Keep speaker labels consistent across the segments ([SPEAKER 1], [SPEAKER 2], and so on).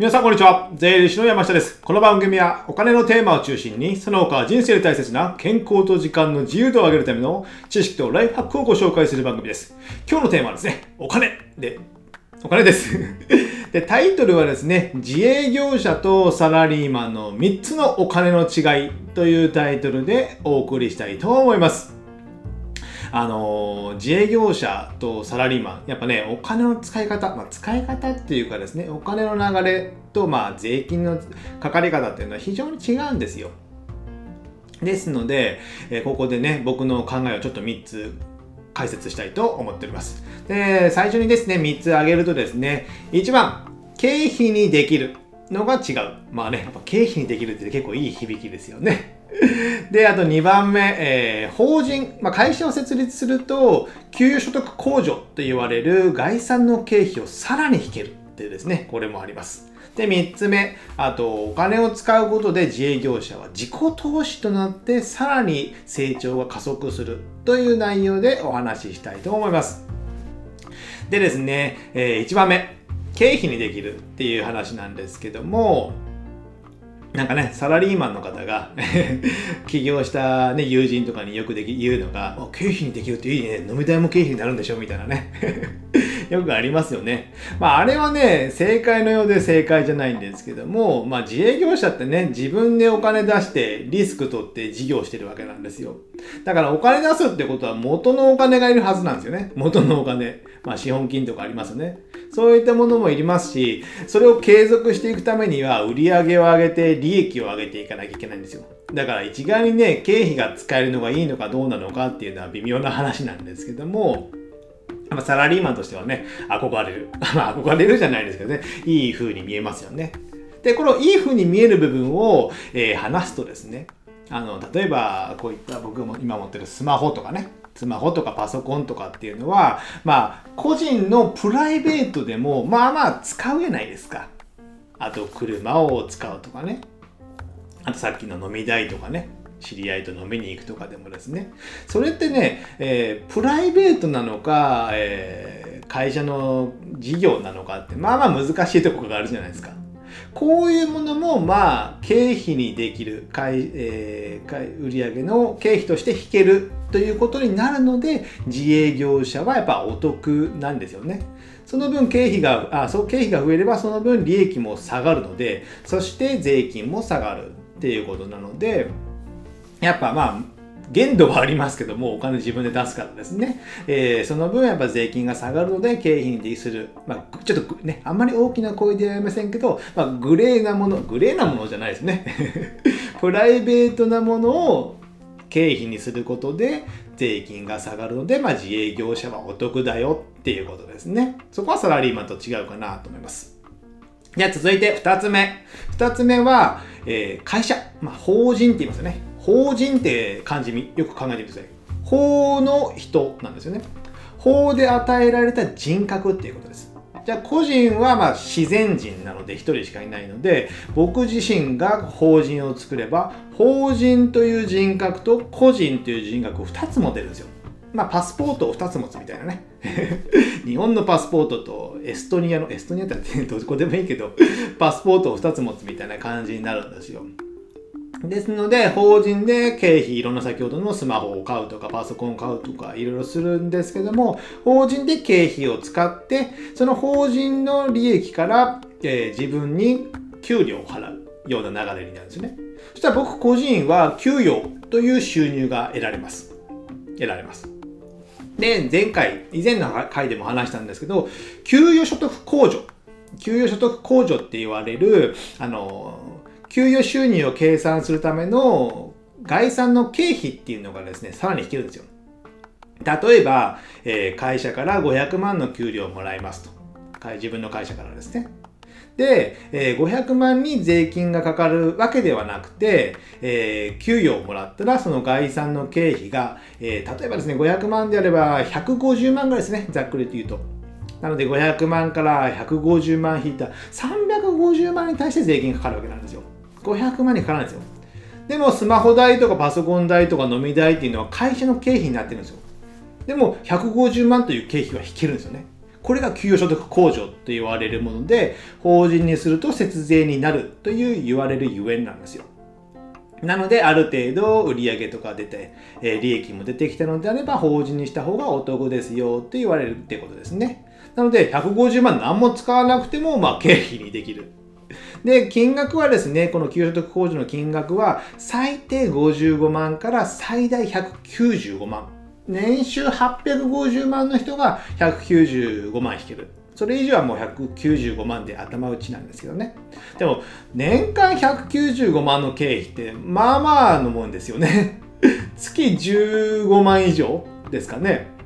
[SPEAKER 1] 皆さんこんにちは。税理士の山下です。この番組はお金のテーマを中心に、その他人生で大切な健康と時間の自由度を上げるための知識とライフハックをご紹介する番組です。今日のテーマはですね、お金で、お金です。で、タイトルはですね、自営業者とサラリーマンの3つのお金の違いというタイトルでお送りしたいと思います。あの自営業者とサラリーマンやっぱねお金の使い方、まあ、使い方っていうかですねお金の流れと、まあ、税金のかかり方っていうのは非常に違うんですよ。ですので、えここでね僕の考えをちょっと3つ解説したいと思っております。で最初にですね3つ挙げるとですね1番経費にできるのが違う。まあねやっぱ経費にできるって結構いい響きですよね。で、あと2番目、えー、法人、まあ、会社を設立すると、給与所得控除と言われる概算の経費をさらに引けるっていうですね、これもあります。で、3つ目、あと、お金を使うことで自営業者は自己投資となってさらに成長が加速するという内容でお話ししたいと思います。でですね、えー、1番目、経費にできるっていう話なんですけども、なんかね、サラリーマンの方が 起業した、ね、友人とかによくでき言うのが、経費にできるっていいね、飲み代も経費になるんでしょみたいなね。よくありますよね。まあ、あれはね、正解のようで正解じゃないんですけども、まあ、自営業者ってね、自分でお金出してリスク取って事業してるわけなんですよ。だからお金出すってことは元のお金がいるはずなんですよね。元のお金。まあ、資本金とかありますよね。そういったものもいりますし、それを継続していくためには、売り上げを上げて、利益を上げていかなきゃいけないんですよ。だから一概にね、経費が使えるのがいいのかどうなのかっていうのは微妙な話なんですけども、まサラリーマンとしてはね、憧れる。まあ、憧れるじゃないですけどね、いい風に見えますよね。で、このいい風に見える部分を、えー、話すとですね、あの、例えば、こういった僕も今持ってるスマホとかね、スマホとかパソコンとかっていうのは、まあ、個人のプライベートでも、まあまあ使うじゃないですか。あと、車を使うとかね。あと、さっきの飲み代とかね。知り合いと飲みに行くとかでもですね。それってね、えー、プライベートなのか、えー、会社の事業なのかって、まあまあ難しいとこがあるじゃないですか。こういうものも、まあ、経費にできる、えー、売上の経費として引けるということになるので、自営業者はやっぱお得なんですよね。その分経費が、あ、そう経費が増えればその分利益も下がるので、そして税金も下がるっていうことなので、やっぱまあ、限度はありますけども、お金自分で出すからですね。えー、その分やっぱ税金が下がるので、経費に適する。まあ、ちょっとね、あんまり大きな声では言いませんけど、まあ、グレーなもの、グレーなものじゃないですね。プライベートなものを経費にすることで、税金が下がるので、まあ、自営業者はお得だよっていうことですね。そこはサラリーマンと違うかなと思います。じゃあ続いて2つ目。2つ目は、えー、会社、まあ、法人って言いますよね。法人って漢字よく考えてください。法の人なんですよね。法で与えられた人格っていうことです。じゃあ個人はまあ自然人なので1人しかいないので僕自身が法人を作れば法人という人格と個人という人格を2つ持てるんですよ。まあパスポートを2つ持つみたいなね。日本のパスポートとエストニアの、エストニアってどこでもいいけど、パスポートを2つ持つみたいな感じになるんですよ。ですので、法人で経費、いろんな先ほどのスマホを買うとか、パソコンを買うとか、いろいろするんですけども、法人で経費を使って、その法人の利益から、えー、自分に給料を払うような流れになるんですね。そしたら僕個人は給与という収入が得られます。得られます。で、前回、以前の回でも話したんですけど、給与所得控除。給与所得控除って言われる、あの、給与収入を計算するための概算の経費っていうのがですね、さらに引けるんですよ。例えば、えー、会社から500万の給料をもらいますと。自分の会社からですね。で、えー、500万に税金がかかるわけではなくて、えー、給与をもらったらその概算の経費が、えー、例えばですね、500万であれば150万ぐらいですね、ざっくりと言うと。なので500万から150万引いた350万に対して税金がかかるわけなんです。500万にかからないですよ。でもスマホ代とかパソコン代とか飲み代っていうのは会社の経費になってるんですよ。でも150万という経費は引けるんですよね。これが給与所得控除と言われるもので、法人にすると節税になるという言われるゆえんなんですよ。なので、ある程度売上とか出て、え、利益も出てきたのであれば、法人にした方がお得ですよって言われるってことですね。なので、150万何も使わなくても、まあ、経費にできる。で、金額はですね、この給与所得控除の金額は、最低55万から最大195万。年収850万の人が195万引ける。それ以上はもう195万で頭打ちなんですけどね。でも、年間195万の経費って、まあまあのもんですよね。月15万以上ですかね。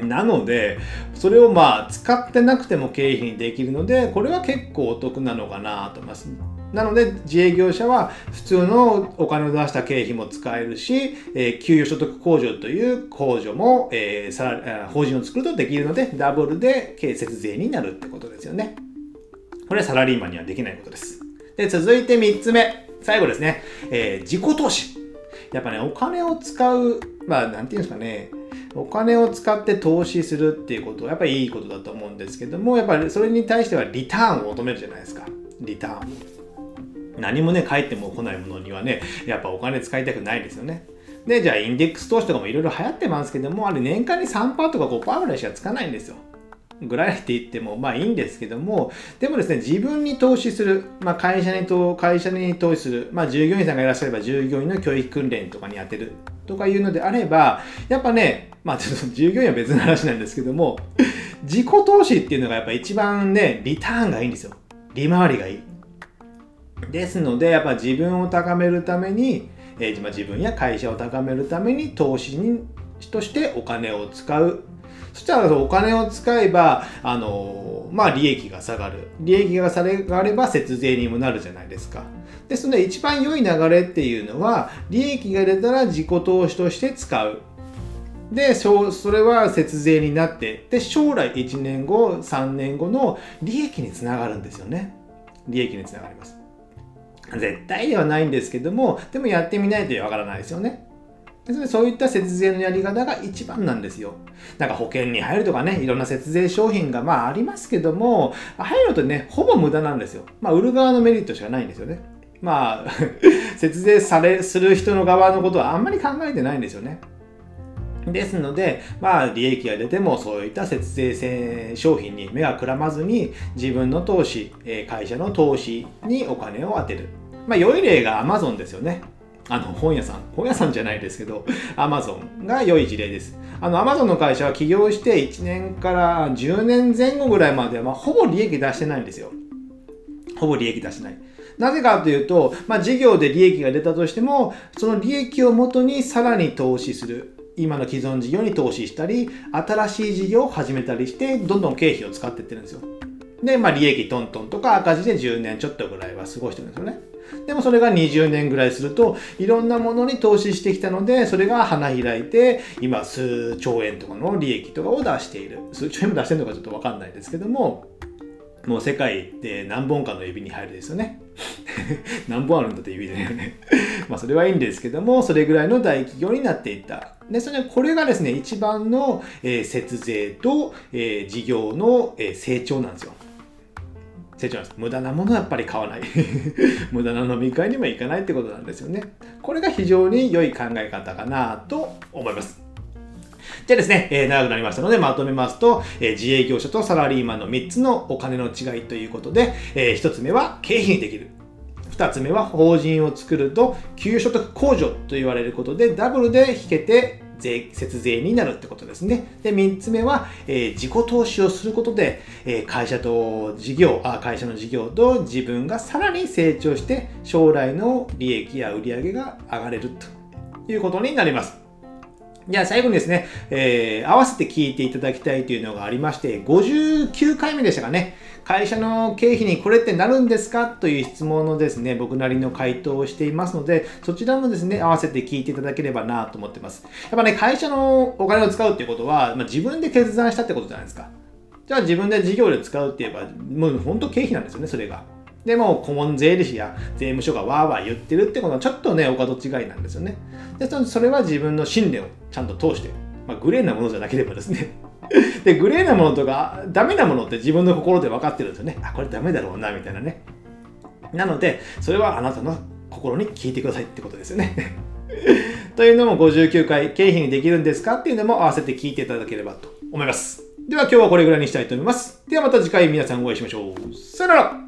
[SPEAKER 1] なので、それをまあ使ってなくても経費にできるので、これは結構お得なのかなと思います。なので、自営業者は普通のお金を出した経費も使えるし、えー、給与所得控除という控除も、えー、さ法人を作るとできるので、ダブルで節税になるってことですよね。これはサラリーマンにはできないことです。で、続いて3つ目。最後ですね。えー、自己投資。やっぱね、お金を使う、まあ、なんていうんですかね、お金を使って投資するっていうことはやっぱりいいことだと思うんですけども、やっぱりそれに対してはリターンを求めるじゃないですか。リターン。何もね、返っても来ないものにはね、やっぱお金使いたくないですよね。で、じゃあインデックス投資とかもいろいろ流行ってますけども、あれ年間に3%とか5%ぐらいしかつかないんですよ。ぐらいって言ってもまあいいんですけども、でもですね、自分に投資する、まあ、会社にと会社に投資する、まあ、従業員さんがいらっしゃれば従業員の教育訓練とかに充てるとかいうのであれば、やっぱね、まあちょっと従業員は別の話なんですけども、自己投資っていうのがやっぱ一番ね、リターンがいいんですよ。利回りがいい。ですので、やっぱ自分を高めるために、えー、自分や会社を高めるために投資にとしてお金を使う。そしたらお金を使えば、あの、まあ利益が下がる。利益が下がれば節税にもなるじゃないですか。ですので一番良い流れっていうのは、利益が出たら自己投資として使う。で、それは節税になって、で、将来1年後、3年後の利益につながるんですよね。利益につながります。絶対ではないんですけども、でもやってみないとわからないですよね。そういった節税のやり方が一番なんですよ。なんか保険に入るとかね、いろんな節税商品がまあありますけども、入るとね、ほぼ無駄なんですよ。まあ売る側のメリットしかないんですよね。まあ 節税され、する人の側のことはあんまり考えてないんですよね。ですので、まあ、利益が出てもそういった節税商品に目がくらまずに自分の投資、会社の投資にお金を当てる。まあ、良い例が Amazon ですよね。あの、本屋さん。本屋さんじゃないですけど、Amazon が良い事例です。あの、Amazon の会社は起業して1年から10年前後ぐらいまでは、まあ、ほぼ利益出してないんですよ。ほぼ利益出してない。なぜかというと、まあ、事業で利益が出たとしても、その利益をもとにさらに投資する。今の既存事業に投資したり、新しい事業を始めたりして、どんどん経費を使っていってるんですよ。で、まあ、利益トントンとか赤字で10年ちょっとぐらいは過ごしてるんですよね。でもそれが20年ぐらいすると、いろんなものに投資してきたので、それが花開いて、今数兆円とかの利益とかを出している。数兆円も出してるのかちょっとわかんないですけども、もう世界で何本かの指に入るですよね。何本あるんだって指だよね。まあそれはいいんですけども、それぐらいの大企業になっていった。で、それこれがですね、一番の、えー、節税と、えー、事業の、えー、成長なんですよ。成長です。無駄なものはやっぱり買わない。無駄な飲み会にも行かないってことなんですよね。これが非常に良い考え方かなと思います。じゃあですね、えー、長くなりましたのでまとめますと、えー、自営業者とサラリーマンの3つのお金の違いということで、えー、1つ目は経費にできる。2つ目は法人を作ると給与所得控除と言われることでダブルで引けて税節税になるってことですね。で、3つ目は、えー、自己投資をすることで、えー、会社と事業あ、会社の事業と自分がさらに成長して将来の利益や売り上げが上がれるということになります。じゃあ最後にですね、えー、合わせて聞いていただきたいというのがありまして、59回目でしたかね。会社の経費にこれってなるんですか？という質問のですね、僕なりの回答をしていますので、そちらもですね、合わせて聞いていただければなと思ってます。やっぱね、会社のお金を使うっていうことは、まあ、自分で決断したってことじゃないですか。じゃあ自分で事業で使うって言えば、もう本当経費なんですよね、それが。でも、顧問税理士や税務署がわーわー言ってるってことはちょっとね、お門違いなんですよね。で、それは自分の信念をちゃんと通して、まあ、グレーなものじゃなければですね、で、グレーなものとか、ダメなものって自分の心で分かってるんですよね。あ、これダメだろうな、みたいなね。なので、それはあなたの心に聞いてくださいってことですよね。というのも59回、経費にできるんですかっていうのも合わせて聞いていただければと思います。では今日はこれぐらいにしたいと思います。ではまた次回皆さんお会いしましょう。さよなら